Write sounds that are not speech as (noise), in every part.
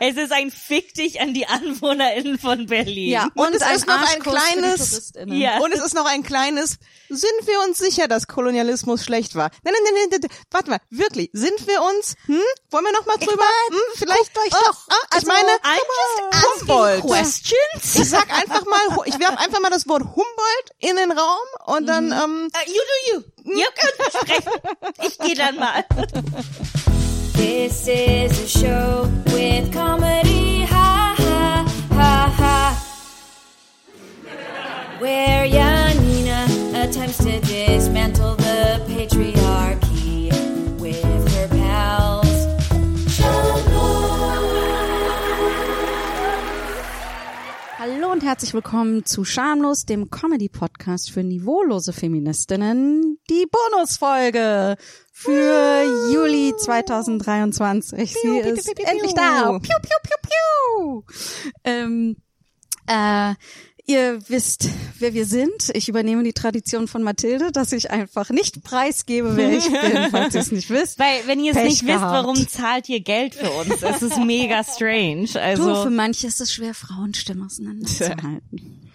Es ist ein Fick dich an die AnwohnerInnen von Berlin. Ja, Und es ein ist noch ein kleines-. Ja. Und es ist noch ein kleines, sind wir uns sicher, dass Kolonialismus schlecht war? Nein, nein, nein, nein, nein, warte mal, wirklich, sind wir uns, hm? Wollen wir noch mal drüber? hm, vielleicht guckt euch oh, doch- ah, ich also, meine, I'm Humboldt. questions. Ich sag einfach mal, ich werf einfach mal das Wort Humboldt in den Raum und dann, ähm, Uh, you do you. Ihr könnt sprechen. Ich gehe dann mal. (laughs) This is a show with comedy, ha ha ha ha. Where Janina attempts to dismantle the patriarchy with her pals. Hallo und herzlich willkommen zu Schamlos, dem Comedy-Podcast für niveaulose Feministinnen. Die Bonusfolge für Juli 2023. Sie piu, ist piu, piu, endlich piu. da. Piu, piu, piu, piu. Ähm, äh, ihr wisst, wer wir sind. Ich übernehme die Tradition von Mathilde, dass ich einfach nicht preisgebe, wer ich bin, (laughs) falls ihr es nicht wisst. Weil, wenn ihr es nicht wisst, gehabt. warum zahlt ihr Geld für uns? Es ist mega strange. Du, für Also, manche ist es schwer, Frauenstimmen auseinanderzuhalten. (laughs)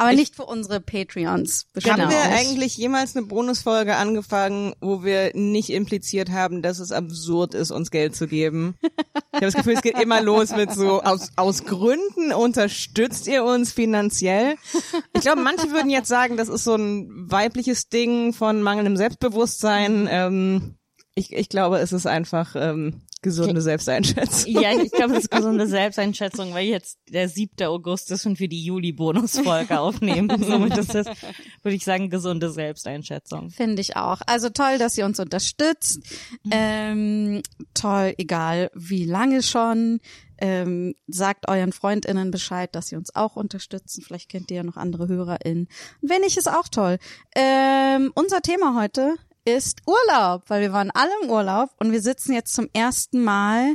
Aber nicht für unsere Patreons. bestimmt haben wir eigentlich jemals eine Bonusfolge angefangen, wo wir nicht impliziert haben, dass es absurd ist, uns Geld zu geben? (laughs) Ich habe das Gefühl, es geht immer los mit so, aus, aus Gründen unterstützt ihr uns finanziell. Ich glaube, manche würden jetzt sagen, das ist so ein weibliches Ding von mangelndem Selbstbewusstsein. Ähm, ich, ich glaube, es ist einfach ähm, gesunde Selbsteinschätzung. ja, ich glaube, das ist gesunde Selbsteinschätzung, weil jetzt der 7. August ist und wir die Juli-Bonusfolge (laughs) aufnehmen. Somit ist das, würde ich sagen, gesunde Selbsteinschätzung. Finde ich auch. Also toll, dass ihr uns unterstützt. Ähm, toll, egal wie lange schon. Ähm, sagt euren FreundInnen Bescheid, dass sie uns auch unterstützen. Vielleicht kennt ihr ja noch andere HörerInnen. Und wenn nicht, ist auch toll. Ähm, unser Thema heute ist Urlaub, weil wir waren alle im Urlaub und wir sitzen jetzt zum ersten Mal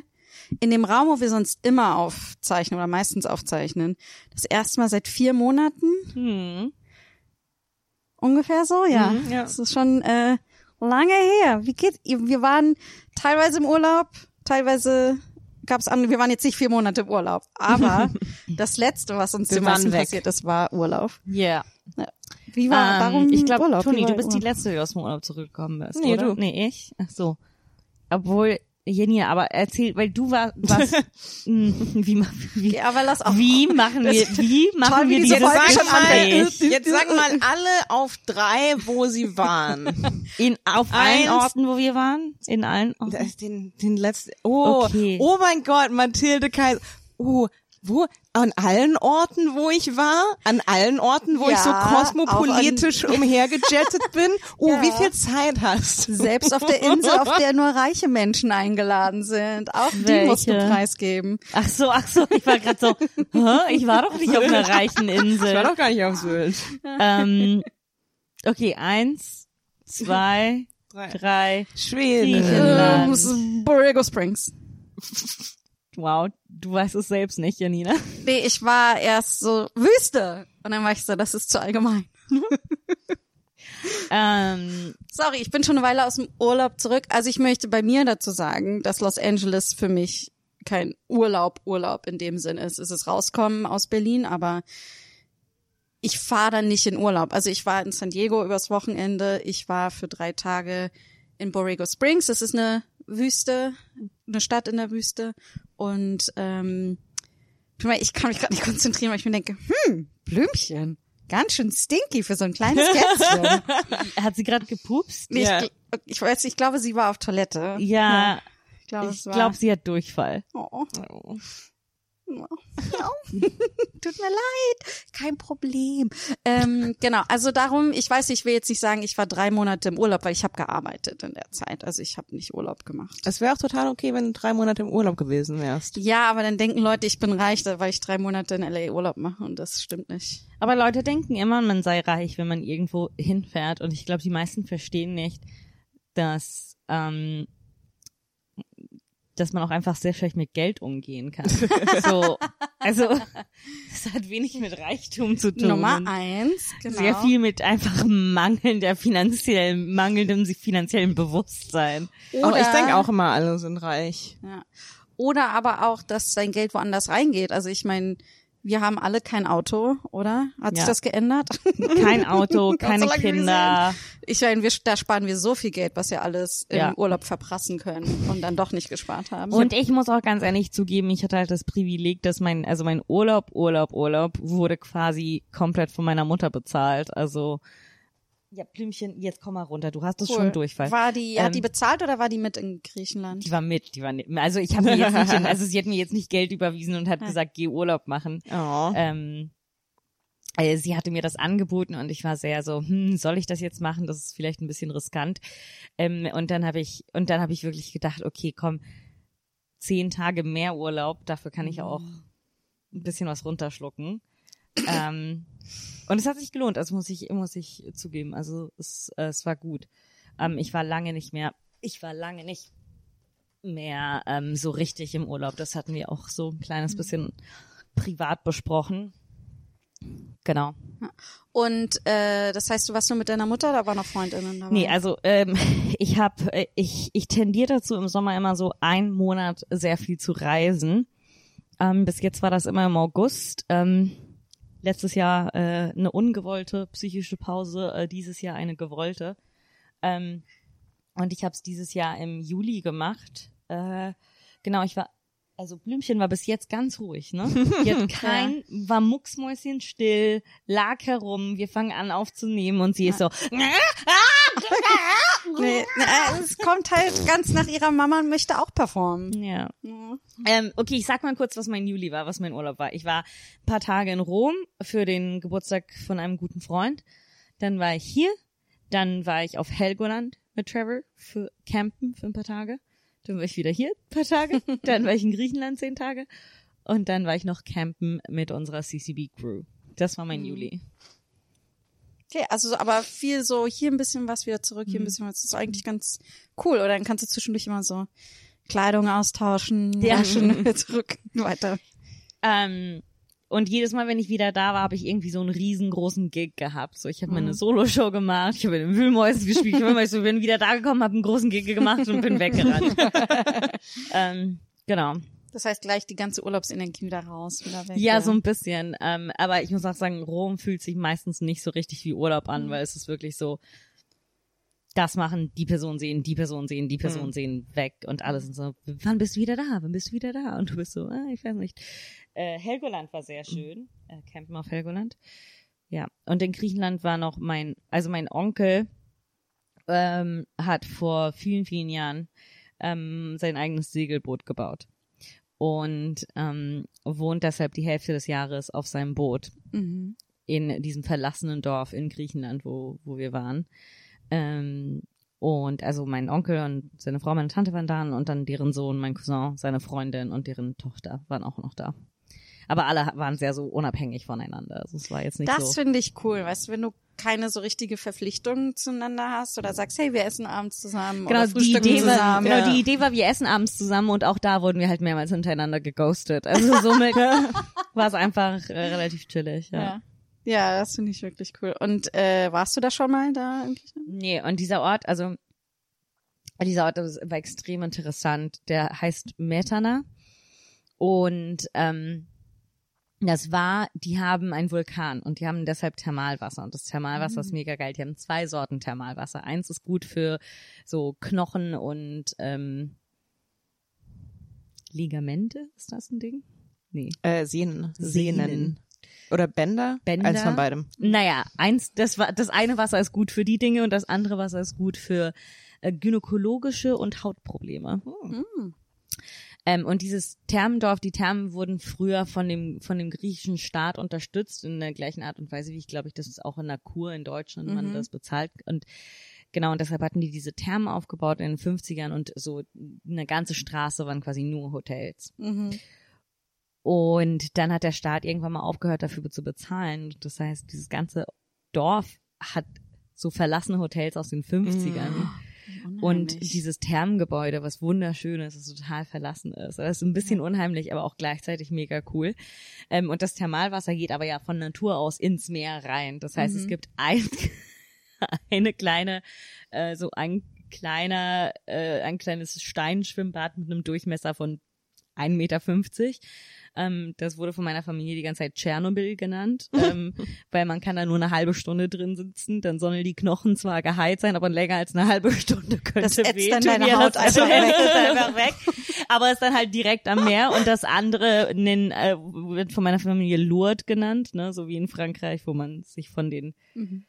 in dem Raum, wo wir sonst immer aufzeichnen oder meistens aufzeichnen. Das erste Mal seit vier Monaten. Hm. Ungefähr so, ja. Mhm, ja. Das ist schon äh, lange her. Wie geht Wir waren teilweise im Urlaub, teilweise gab's andere. Wir waren jetzt nicht vier Monate im Urlaub, aber (laughs) das letzte, was uns Wir dem passiert ist, war Urlaub. Ja. Wie war Ähm, darum ich glaube, Toni, du bist die Urlaub? Letzte, die aus dem Urlaub zurückgekommen bist, Nee, oder? du. Nee, ich? Ach so. Obwohl, Jenny, aber erzähl, weil du war, warst, (laughs) mh, wie, wie, Okay, aber lass auch. wie machen wir, wie machen Toll, wir diese Folge schon mal, jetzt sagen mal alle auf drei, wo sie waren. (laughs) In, auf allen Eins. Orten, wo wir waren? In allen Orten? Ist den, den letzten. Oh, Okay. oh mein Gott, Mathilde Kaiser. Oh, wo? An allen Orten, wo ich war? An allen Orten, wo ich so Ja, kosmopolitisch (laughs) umhergejettet bin? Oh, Ja. wie viel Zeit hast du? Selbst auf der Insel, auf der nur reiche Menschen eingeladen sind. Auch die musst du Welche? preisgeben. Ach so, ach so, ich war gerade so, (laughs) ich war doch nicht auf einer (laughs) reichen Ich war Insel. doch gar nicht auf Sylt. Ähm, okay, eins, zwei, Drei. drei, Schweden. Griechenland. Borrego Springs. Wow, du weißt es selbst nicht, Janina. Nee, ich war erst so Wüste. Und dann war ich so, das ist zu allgemein. (laughs) Ähm, Sorry, ich bin schon eine Weile aus dem Urlaub zurück. Also ich möchte bei mir dazu sagen, dass Los Angeles für mich kein Urlaub, Urlaub in dem Sinn ist. Es ist rauskommen aus Berlin, aber ich fahre dann nicht in Urlaub. Also ich war in San Diego übers Wochenende. Ich war für drei Tage in Borrego Springs. Das ist eine Wüste, eine Stadt in der Wüste. Und ähm, ich kann mich gerade nicht konzentrieren, weil ich mir denke, hm, Blümchen, ganz schön stinky für so ein kleines Kätzchen. (laughs) hat sie gerade gepupst? Nee, Ja. ich, ich weiß, ich glaube, sie war auf Toilette. Ja, ich glaube, ich es war. glaube, sie hat Durchfall. Oh. Oh. (laughs) Tut mir leid, kein Problem. Ähm, genau, also darum, ich weiß, ich will jetzt nicht sagen, ich war drei Monate im Urlaub, weil ich habe gearbeitet in der Zeit. Also ich habe nicht Urlaub gemacht. Es wäre auch total okay, wenn du drei Monate im Urlaub gewesen wärst. Ja, aber dann denken Leute, ich bin reich, weil ich drei Monate in LA Urlaub mache und das stimmt nicht. Aber Leute denken immer, man sei reich, wenn man irgendwo hinfährt. Und ich glaube, die meisten verstehen nicht, dass, ähm, dass man auch einfach sehr schlecht mit Geld umgehen kann. (laughs) so, also das hat wenig mit Reichtum zu tun. Nummer eins, genau. Sehr viel mit einfach mangelnder finanziellen, mangelndem finanziellen Bewusstsein. Auch ich Oder- denke auch immer, alle sind reich. Ja. Oder aber auch, dass sein Geld woanders reingeht. Also ich meine, wir haben alle kein Auto, oder? Hat sich Ja. das geändert? Kein Auto, (laughs) keine so Kinder. Ich meine, wir, da sparen wir so viel Geld, was wir alles im Ja. Urlaub verprassen können und dann doch nicht gespart haben. Und ich muss auch ganz ehrlich zugeben, ich hatte halt das Privileg, dass mein, also mein Urlaub, Urlaub, Urlaub wurde quasi komplett von meiner Mutter bezahlt. Also, ja, Blümchen, jetzt komm mal runter, du hast es Cool. schon Durchfall. War die, Ähm, hat die bezahlt oder war die mit in Griechenland? Die war mit, die war nicht, also ich habe mir jetzt nicht, in, also sie hat mir jetzt nicht Geld überwiesen und hat gesagt, geh Urlaub machen. Oh. Ähm, äh, sie hatte mir das angeboten und ich war sehr so, hm, soll ich das jetzt machen? Das ist vielleicht ein bisschen riskant. Ähm, und dann habe ich, und dann habe ich wirklich gedacht, okay, komm, zehn Tage mehr Urlaub, dafür kann ich auch ein bisschen was runterschlucken. ähm, und es hat sich gelohnt, also muss ich, muss ich zugeben. Also es, äh, es war gut. Ähm, ich war lange nicht mehr, ich war lange nicht mehr ähm, so richtig im Urlaub. Das hatten wir auch so ein kleines bisschen privat besprochen. Genau. Und äh, das heißt, du warst nur mit deiner Mutter oder waren noch Freundinnen dabei? Nee, also ähm, (laughs) ich habe äh, ich ich tendiere dazu im Sommer immer so einen Monat sehr viel zu reisen. Ähm, bis jetzt war das immer im August. Ähm, letztes Jahr äh, eine ungewollte psychische Pause, äh, dieses Jahr eine gewollte. Ähm, und ich habe es dieses Jahr im Juli gemacht. Äh, genau, ich war also Blümchen war bis jetzt ganz ruhig, ne? Die hat (laughs) kein, war mucksmäuschen still, lag herum, wir fangen an aufzunehmen und sie ist so, (laughs) Nee, äh, es kommt halt ganz nach ihrer Mama und möchte auch performen. Ja. Ähm, okay, ich sag mal kurz, was mein Juli war, was mein Urlaub war. Ich war ein paar Tage in Rom für den Geburtstag von einem guten Freund. Dann war ich hier. Dann war ich auf Helgoland mit Trevor für Campen für ein paar Tage. Dann war ich wieder hier ein paar Tage. (laughs) Dann war ich in Griechenland zehn Tage. Und dann war ich noch campen mit unserer CCB-Crew. Das war mein Juli. Okay, also so, aber viel so hier ein bisschen was wieder zurück, Mhm. hier ein bisschen was. Das ist eigentlich ganz cool. Oder dann kannst du zwischendurch immer so Kleidung austauschen, Ja. waschen, (laughs) zurück, weiter. Ähm, und jedes Mal, wenn ich wieder da war, habe ich irgendwie so einen riesengroßen Gig gehabt. So, ich habe Mhm. meine Solo-Show gemacht, ich habe in den Wühlmäusen gespielt, ich bin so, bin wieder da gekommen, habe einen großen Gig gemacht und bin weggerannt. (laughs) ähm, genau. Das heißt gleich die ganze Urlaubsenergie wieder raus, wieder weg. Ja, so ein bisschen. Ähm, aber ich muss auch sagen, Rom fühlt sich meistens nicht so richtig wie Urlaub an, weil es ist wirklich so, das machen, die Person sehen, die Person sehen, die Person sehen, weg und alles sind so, wann bist du wieder da? Wann bist du wieder da? Und du bist so, ah, ich weiß nicht. Äh, Helgoland war sehr schön, äh, Campen auf Helgoland. Ja, und in Griechenland war noch mein, also mein Onkel ähm, hat vor vielen, vielen Jahren ähm, sein eigenes Segelboot gebaut und ähm, wohnt deshalb die Hälfte des Jahres auf seinem Boot Mhm. in diesem verlassenen Dorf in Griechenland, wo, wo wir waren. Ähm, und also mein Onkel und seine Frau, meine Tante waren da und dann deren Sohn, mein Cousin, seine Freundin und deren Tochter waren auch noch da. Aber alle waren sehr so unabhängig voneinander. Also es war jetzt nicht Das so. finde ich cool, weißt du, wenn du keine so richtige Verpflichtung zueinander hast oder sagst, hey, wir essen abends zusammen Genau, oder die frühstücken Idee, war, zusammen. genau, Ja. die Idee war, wir essen abends zusammen und auch da wurden wir halt mehrmals hintereinander geghostet. Also (laughs) somit war es einfach äh, relativ chillig. Ja. Ja. Ja, das finde ich wirklich cool. Und äh, warst du da schon mal da? Nee, und dieser Ort, also dieser Ort das war extrem interessant. Der heißt Metana. Und ähm, das war, die haben einen Vulkan und die haben deshalb Thermalwasser. Und das Thermalwasser ist mega geil. Die haben zwei Sorten Thermalwasser. Eins ist gut für so Knochen und ähm, Ligamente. Ist das ein Ding? Nee. Äh, Sehnen. Sehnen. Sehnen. Oder Bänder? Bänder? Eins von beidem. Naja, eins, das war, das eine Wasser ist gut für die Dinge und das andere Wasser ist gut für äh, gynäkologische und Hautprobleme. Ähm, und dieses Thermendorf, die Thermen wurden früher von dem, von dem griechischen Staat unterstützt in der gleichen Art und Weise, wie ich glaube ich, das ist auch in der Kur in Deutschland, man das bezahlt und Genau, und deshalb hatten die diese Thermen aufgebaut in den 50ern und so eine ganze Straße waren quasi nur Hotels. Mhm. Und dann hat der Staat irgendwann mal aufgehört, dafür zu bezahlen. Das heißt, dieses ganze Dorf hat so verlassene Hotels aus den 50ern. Und Unheimlich. dieses Thermengebäude, was wunderschön ist, das total verlassen ist. Das ist ein bisschen unheimlich, aber auch gleichzeitig mega cool. Ähm, und das Thermalwasser geht aber ja von Natur aus ins Meer rein. Das heißt, es gibt ein, (laughs) eine kleine, äh, so ein kleiner, äh, ein kleines Steinschwimmbad mit einem Durchmesser von 1,50 Meter. Ähm, das wurde von meiner Familie die ganze Zeit Tschernobyl genannt, ähm, (laughs) weil man kann da nur eine halbe Stunde drin sitzen, dann sollen die Knochen zwar geheilt sein, aber länger als eine halbe Stunde könnte Das wehtun. dann deine Ja, Haut einfach weg. ist einfach weg. Aber ist dann halt direkt am Meer und das andere nen, äh, wird von meiner Familie Lourdes genannt, ne, so wie in Frankreich, wo man sich von den Mhm.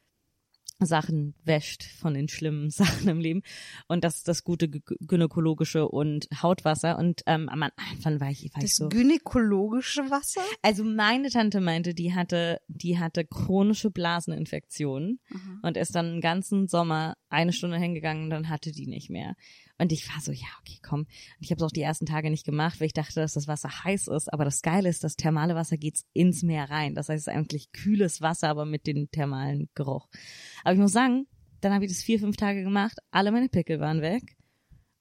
Sachen wäscht von den schlimmen (laughs) Sachen im Leben und das ist das gute gynäkologische und Hautwasser und ähm, am Anfang war ich, war ich Das so gynäkologische Wasser? also meine Tante meinte, die hatte, die hatte chronische Blaseninfektionen und ist dann den ganzen Sommer eine Stunde hingegangen und dann hatte die nicht mehr. Und ich war so, ja, okay, komm. Und ich habe es auch die ersten Tage nicht gemacht, weil ich dachte, dass das Wasser heiß ist. Aber das Geile ist, das thermale Wasser geht ins Meer rein. Das heißt, es ist eigentlich kühles Wasser, aber mit dem thermalen Geruch. Aber ich muss sagen, dann habe ich das vier, fünf Tage gemacht. Alle meine Pickel waren weg.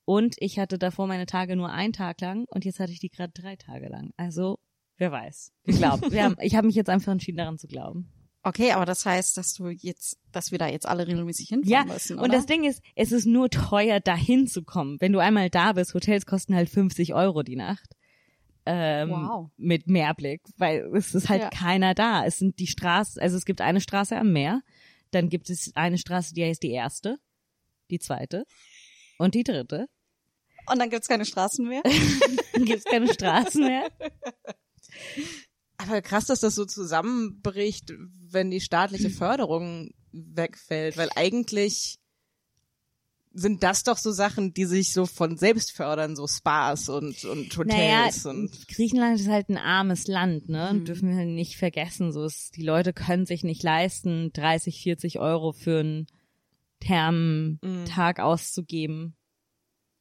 Und ich hatte davor meine Tage nur einen Tag lang und jetzt hatte ich die gerade drei Tage lang. Also, wer weiß. Ich glaube, (laughs) ich habe mich jetzt einfach entschieden, daran zu glauben. Okay, aber das heißt, dass du jetzt, dass wir da jetzt alle regelmäßig hinfahren Ja, müssen, und oder? das Ding ist, es ist nur teuer, dahin zu kommen. Wenn du einmal da bist, Hotels kosten halt 50 Euro die Nacht. Ähm, Wow. Mit Meerblick, weil es ist halt Ja. keiner da. Es sind die Straßen, also es gibt eine Straße am Meer, dann gibt es eine Straße, die heißt die erste, die zweite und die dritte. Und dann gibt's keine Straßen mehr? (laughs) Dann gibt es keine Straßen mehr. (laughs) Aber krass, dass das so zusammenbricht, wenn die staatliche (clears throat) Förderung wegfällt, weil eigentlich sind das doch so Sachen, die sich so von selbst fördern, so Spas und, und Naja, Hotels und Griechenland ist halt ein armes Land, ne? Mhm. Dürfen wir nicht vergessen. So ist, die Leute können sich nicht leisten, 30, 40 Euro für einen Thermtag auszugeben.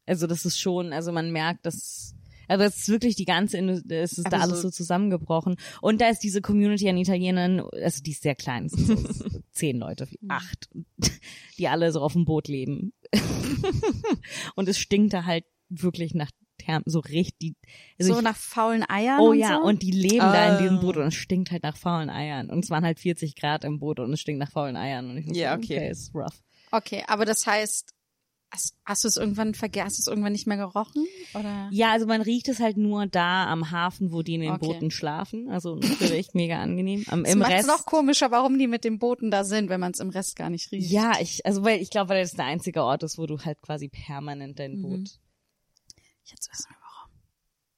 Also das ist schon, also man merkt, dass also es ist wirklich die ganze, es ist da alles so- so zusammengebrochen. Und da ist diese Community an Italienern, also die ist sehr klein, es sind so (laughs) zehn Leute, acht, (laughs) die alle so auf dem Boot leben. (laughs) Und es stinkt da halt wirklich nach Therm, so richtig. Also so ich, nach faulen Eiern Oh und ja, so? und die leben da in diesem. Boot und es stinkt halt nach faulen Eiern. Und es waren halt 40 Grad im Boot und es stinkt nach faulen Eiern. Und ich Ja, sagen, okay. okay, ist rough. Okay, aber das heißt, hast, hast du es irgendwann vergessen, hast du es irgendwann nicht mehr gerochen? Oder? Ja, also man riecht es halt nur da am Hafen, wo die in den Okay. Booten schlafen. Also natürlich mega angenehm. Am, Das Im es Rest. noch komischer, warum die mit den Booten da sind, wenn man es im Rest gar nicht riecht. ja, ich, also weil ich glaube, weil das der einzige Ort ist, wo du halt quasi permanent dein Mhm. Boot Jetzt wissen wir warum.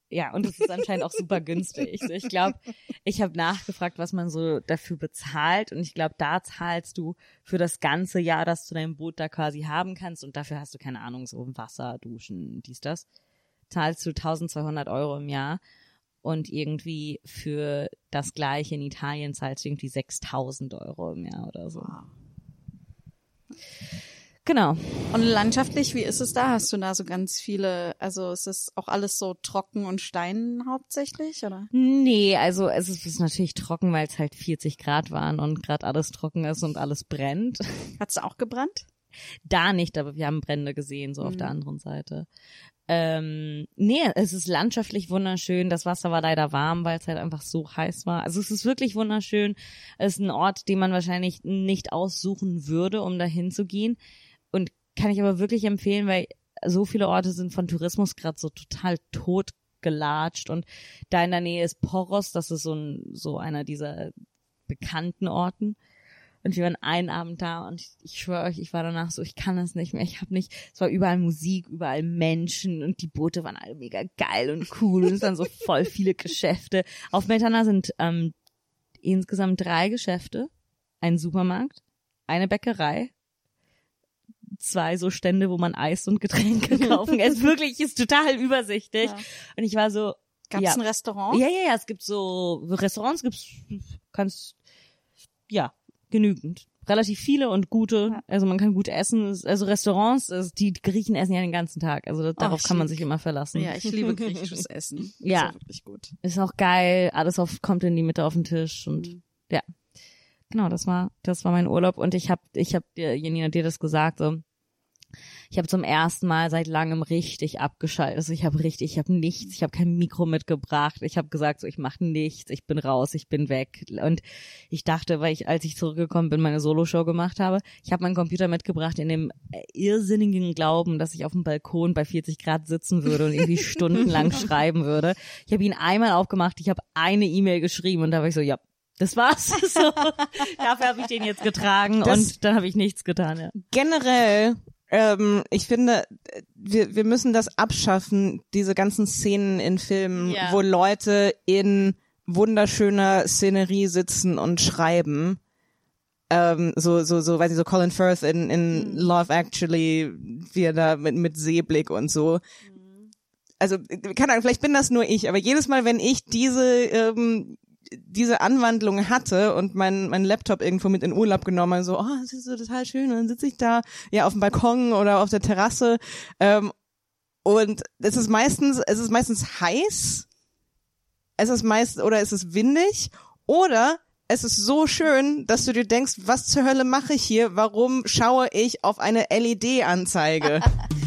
Ja, und es ist anscheinend auch super günstig. So, Ich glaube, ich habe nachgefragt, was man so dafür bezahlt. Und ich glaube, da zahlst du für das ganze Jahr, dass du dein Boot da quasi haben kannst. Und dafür hast du keine Ahnung, so Wasser, Duschen, dies, das, zahlst du 1200 Euro im Jahr. Und irgendwie für das gleiche in Italien zahlst du irgendwie 6000 Euro im Jahr oder so. Genau. Und landschaftlich, wie ist es da? Hast du da so ganz viele, also ist es auch alles so trocken und Stein hauptsächlich, oder? Nee, also es ist, ist natürlich trocken, weil es halt 40 Grad waren und gerade alles trocken ist und alles brennt. (laughs) Hat's auch gebrannt? Da nicht, aber wir haben Brände gesehen, so auf Mhm. der anderen Seite. Ähm, nee, es ist landschaftlich wunderschön. Das Wasser war leider warm, weil es halt einfach so heiß war. Also es ist wirklich wunderschön. Es ist ein Ort, den man wahrscheinlich nicht aussuchen würde, um dahin zu gehen. Und kann ich aber wirklich empfehlen, weil so viele Orte sind von Tourismus gerade so total tot gelatscht. Und da in der Nähe ist Poros, das ist so, ein, so einer dieser bekannten Orten. Und wir waren einen Abend da und ich, ich schwöre euch, ich war danach so, ich kann das nicht mehr. Ich habe nicht, es war überall Musik, überall Menschen und die Boote waren alle mega geil und cool und es waren so voll viele Geschäfte. Auf Meltana sind ähm, insgesamt drei Geschäfte, ein Supermarkt, eine Bäckerei, zwei so Stände, wo man Eis und Getränke (laughs) kaufen kann. Es ist wirklich, ist total übersichtlich. Ja. Und ich war so, Gab's Ja. ein Restaurant? ja, ja, ja, es gibt so Restaurants, gibt's kannst ja genügend, relativ viele und gute. Ja. Also man kann gut essen. Es- Also Restaurants, also die Griechen essen ja den ganzen Tag. Also das, darauf ich kann man sich immer verlassen. Ja, ich liebe (laughs) griechisches Essen. Ja. Ist auch wirklich gut. Ist auch geil. Alles auf, kommt in die Mitte auf den Tisch und Mhm. ja, genau. Das war das war mein Urlaub und ich habe ich habe dir Janina dir das gesagt so. Ich habe zum ersten Mal seit langem richtig abgeschaltet. Also ich habe richtig, ich habe nichts, ich habe kein Mikro mitgebracht. Ich habe gesagt, so ich mache nichts, ich bin raus, ich bin weg. Und ich dachte, weil ich, als ich zurückgekommen bin, meine Soloshow gemacht habe, ich habe meinen Computer mitgebracht in dem äh, irrsinnigen Glauben, dass ich auf dem Balkon bei 40 Grad sitzen würde und irgendwie (laughs) stundenlang schreiben würde. Ich habe ihn einmal aufgemacht, ich habe eine E-Mail geschrieben und da war ich so, ja, das war's. (laughs) So, dafür habe ich den jetzt getragen Das- und dann habe ich nichts getan. Ja. generell, ähm, ich finde, wir, wir müssen das abschaffen, diese ganzen Szenen in Filmen, Ja. wo Leute in wunderschöner Szenerie sitzen und schreiben. Ähm, so, so, so, weiß ich, so Colin Firth in, in Love Actually, wie er da mit, mit Seeblick und so. Also, keine Ahnung, vielleicht bin das nur ich, aber jedes Mal, wenn ich diese, ähm, diese Anwandlung hatte und mein, mein Laptop irgendwo mit in Urlaub genommen, so, oh, das ist so total schön, und dann sitze ich da, ja, auf dem Balkon oder auf der Terrasse, ähm, und es ist meistens, es ist meistens heiß, es ist meist, oder es ist windig, oder es ist so schön, dass du dir denkst, was zur Hölle mache ich hier? Warum schaue ich auf eine LED-Anzeige? (laughs)